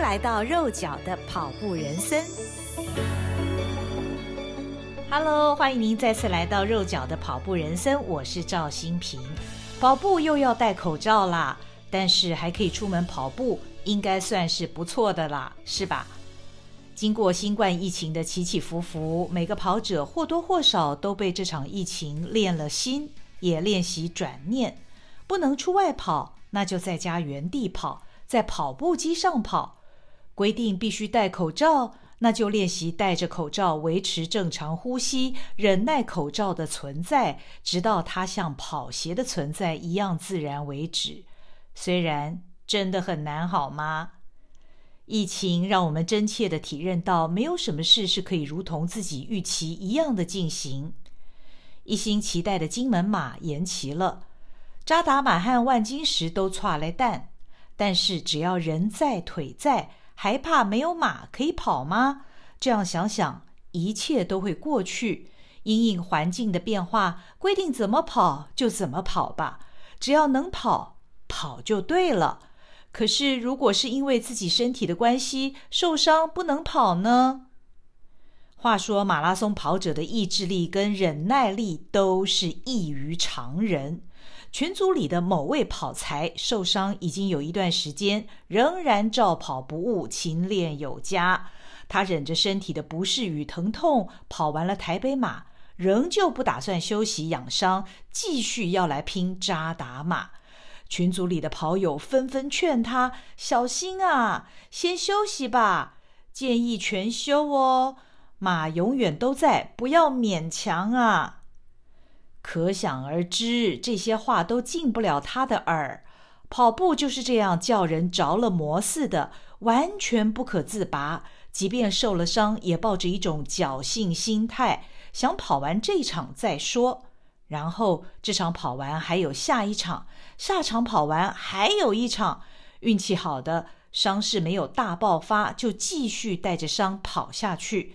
来到肉脚的跑步人生。Hello，欢迎您再次来到肉脚的跑步人生，我是赵新平。跑步又要戴口罩啦，但是还可以出门跑步，应该算是不错的啦，是吧？经过新冠疫情的起起伏伏，每个跑者或多或少都被这场疫情练了心，也练习转念，不能出外跑，那就在家原地跑。在跑步机上跑，规定必须戴口罩，那就练习戴着口罩维持正常呼吸，忍耐口罩的存在，直到它像跑鞋的存在一样自然为止。虽然真的很难，好吗？疫情让我们真切地体认到，没有什么事是可以如同自己预期一样的进行。一心期待的金门马延期了，扎打马和万金石都剉咧等。但是只要人在腿在，还怕没有马可以跑吗？这样想想，一切都会过去。因应环境的变化，规定怎么跑就怎么跑吧。只要能跑，跑就对了。可是如果是因为自己身体的关系受伤不能跑呢？话说马拉松跑者的意志力跟忍耐力都是异于常人。群组里的某位跑才受伤已经有一段时间，仍然照跑不误，勤练有加。他忍着身体的不适与疼痛，跑完了台北马，仍旧不打算休息养伤，继续要来拼渣打马。群组里的跑友纷纷劝他小心啊，先休息吧，建议全休哦，马永远都在，不要勉强啊。可想而知，这些话都进不了他的耳。跑步就是这样，叫人着了魔似的，完全不可自拔。即便受了伤，也抱着一种侥幸心态，想跑完这场再说。然后这场跑完还有下一场，下场跑完还有一场。运气好的，伤势没有大爆发，就继续带着伤跑下去。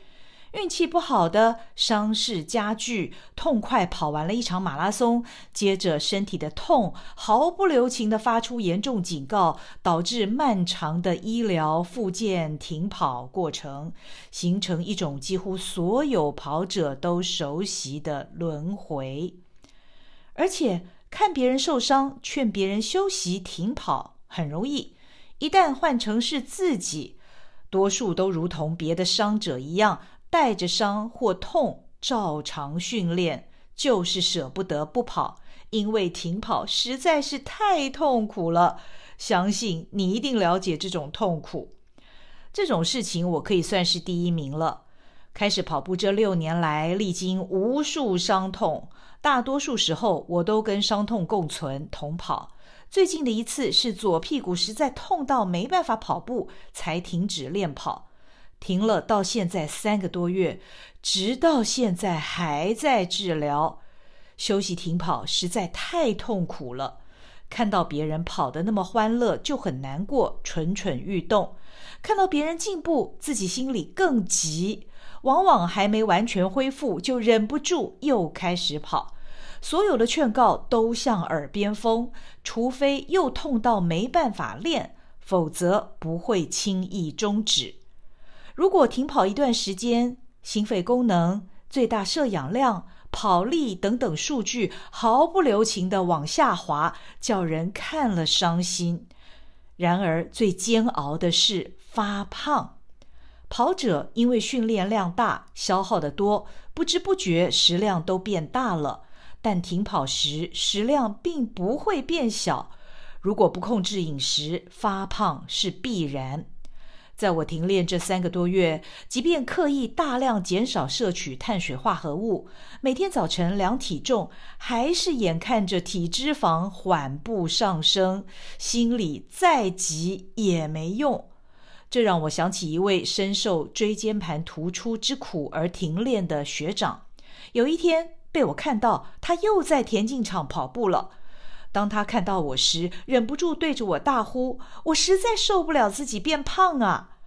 运气不好的，伤势加剧，痛快跑完了一场马拉松，接着身体的痛毫不留情地发出严重警告，导致漫长的医疗复健停跑过程，形成一种几乎所有跑者都熟悉的轮回。而且看别人受伤，劝别人休息停跑很容易，一旦换成是自己，多数都如同别的伤者一样。带着伤或痛照常训练，就是舍不得不跑，因为停跑实在是太痛苦了。相信你一定了解这种痛苦。这种事情我可以算是第一名了。开始跑步这六年来，历经无数伤痛，大多数时候我都跟伤痛共存同跑。最近的一次是左屁股实在痛到没办法跑步，才停止练跑。停了，到现在三个多月，直到现在还在治疗。休息停跑实在太痛苦了。看到别人跑得那么欢乐，就很难过，蠢蠢欲动；看到别人进步，自己心里更急。往往还没完全恢复，就忍不住又开始跑。所有的劝告都像耳边风，除非又痛到没办法练，否则不会轻易终止。如果停跑一段时间，心肺功能、最大摄氧量、跑力等等数据毫不留情地往下滑，叫人看了伤心。然而，最煎熬的是发胖。跑者因为训练量大、消耗得多，不知不觉食量都变大了。但停跑时食量并不会变小。如果不控制饮食，发胖是必然。在我停练这三个多月，即便刻意大量减少摄取碳水化合物，每天早晨量体重，还是眼看着体脂肪缓步上升，心里再急也没用。这让我想起一位深受椎间盘突出之苦而停练的学长。有一天被我看到，他又在田径场跑步了。当他看到我时，忍不住对着我大呼：“我实在受不了自己变胖啊！”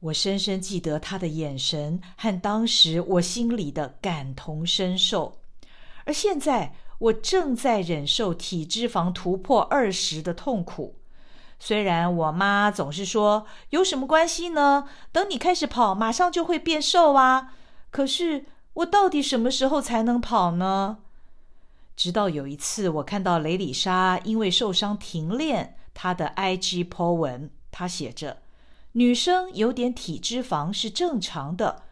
我深深记得他的眼神和当时我心里的感同身受。而现在，我正在忍受体脂肪突破二十的痛苦。虽然我妈总是说有什么关系呢？等你开始跑，马上就会变瘦啊。可是我到底什么时候才能跑呢？直到有一次，我看到雷里莎因为受伤停练她的 IG po 文，她写着：“女生有点体脂肪是正常的。”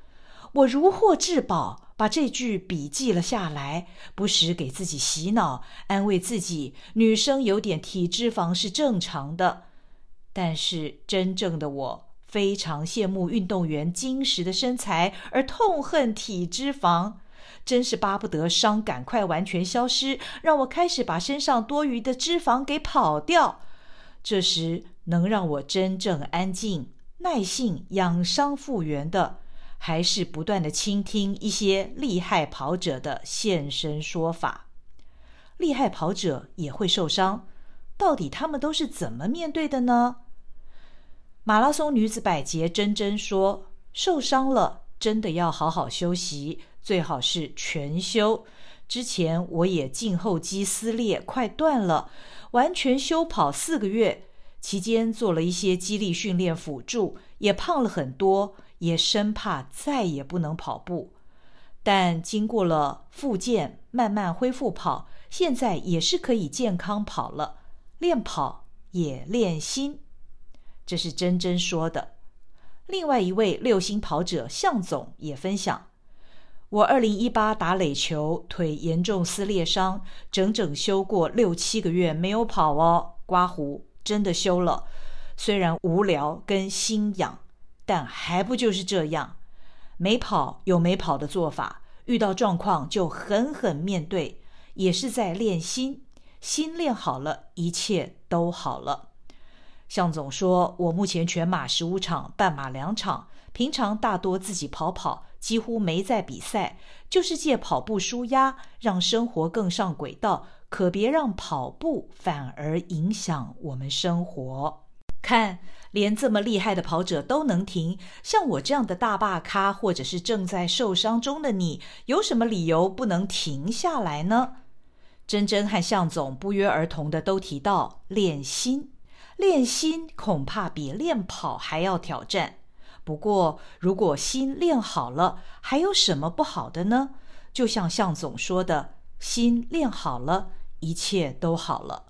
我如获至宝，把这句笔记了下来，不时给自己洗脑，安慰自己：女生有点体脂肪是正常的。但是真正的我非常羡慕运动员精实的身材，而痛恨体脂肪，真是巴不得伤赶快完全消失，让我开始把身上多余的脂肪给跑掉。这时能让我真正安静、耐性养伤复原的。还是不断地倾听一些厉害跑者的现身说法。厉害跑者也会受伤，到底他们都是怎么面对的呢？马拉松女子百杰珍珍说：“受伤了，真的要好好休息，最好是全休。之前我也胫后肌撕裂，快断了，完全休跑四个月，期间做了一些肌力训练辅助，也胖了很多。”也生怕再也不能跑步，但经过了复健，慢慢恢复跑，现在也是可以健康跑了。练跑也练心，这是珍珍说的。另外一位六星跑者向总也分享：我二零一八打垒球，腿严重撕裂伤，整整休过六七个月没有跑哦。刮胡真的休了，虽然无聊跟心痒。但还不就是这样，没跑有没跑的做法，遇到状况就狠狠面对，也是在练心，心练好了，一切都好了。向总说，我目前全马十五场，半马两场，平常大多自己跑跑，几乎没在比赛，就是借跑步舒压，让生活更上轨道，可别让跑步反而影响我们生活。看。连这么厉害的跑者都能停，像我这样的大坝咖，或者是正在受伤中的你，有什么理由不能停下来呢？珍珍和向总不约而同的都提到练心，练心恐怕比练跑还要挑战。不过，如果心练好了，还有什么不好的呢？就像向总说的，心练好了，一切都好了。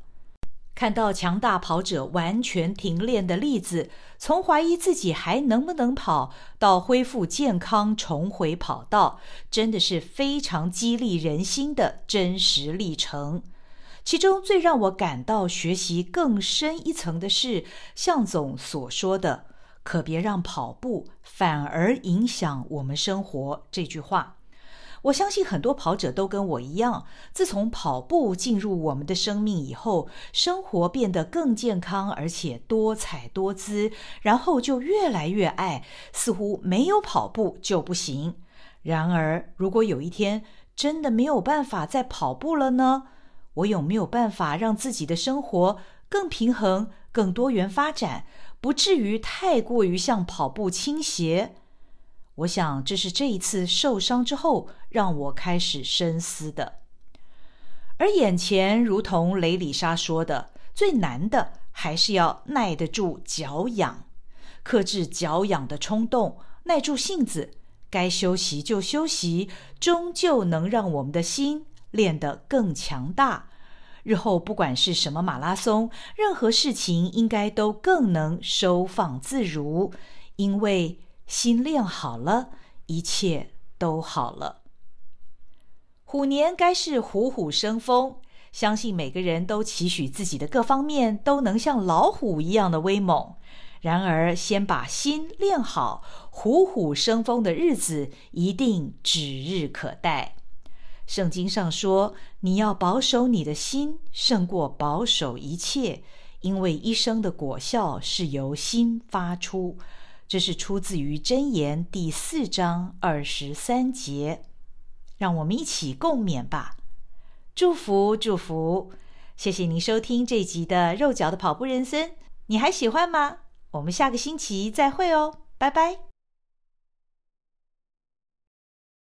看到强大跑者完全停练的例子，从怀疑自己还能不能跑，到恢复健康重回跑道，真的是非常激励人心的真实历程。其中最让我感到学习更深一层的是向总所说的“可别让跑步反而影响我们生活”这句话。我相信很多跑者都跟我一样，自从跑步进入我们的生命以后，生活变得更健康，而且多彩多姿，然后就越来越爱，似乎没有跑步就不行。然而，如果有一天真的没有办法再跑步了呢？我有没有办法让自己的生活更平衡、更多元发展，不至于太过于向跑步倾斜？我想，这是这一次受伤之后让我开始深思的。而眼前，如同雷里莎说的，最难的还是要耐得住脚痒，克制脚痒的冲动，耐住性子，该休息就休息，终究能让我们的心练得更强大。日后不管是什么马拉松，任何事情应该都更能收放自如，因为。心练好了，一切都好了。虎年该是虎虎生风，相信每个人都期许自己的各方面都能像老虎一样的威猛。然而，先把心练好，虎虎生风的日子一定指日可待。圣经上说：“你要保守你的心，胜过保守一切，因为一生的果效是由心发出。”这是出自于箴言第四章二十三节，让我们一起共勉吧。祝福祝福，谢谢您收听这集的肉脚的跑步人生，你还喜欢吗？我们下个星期再会哦，拜拜。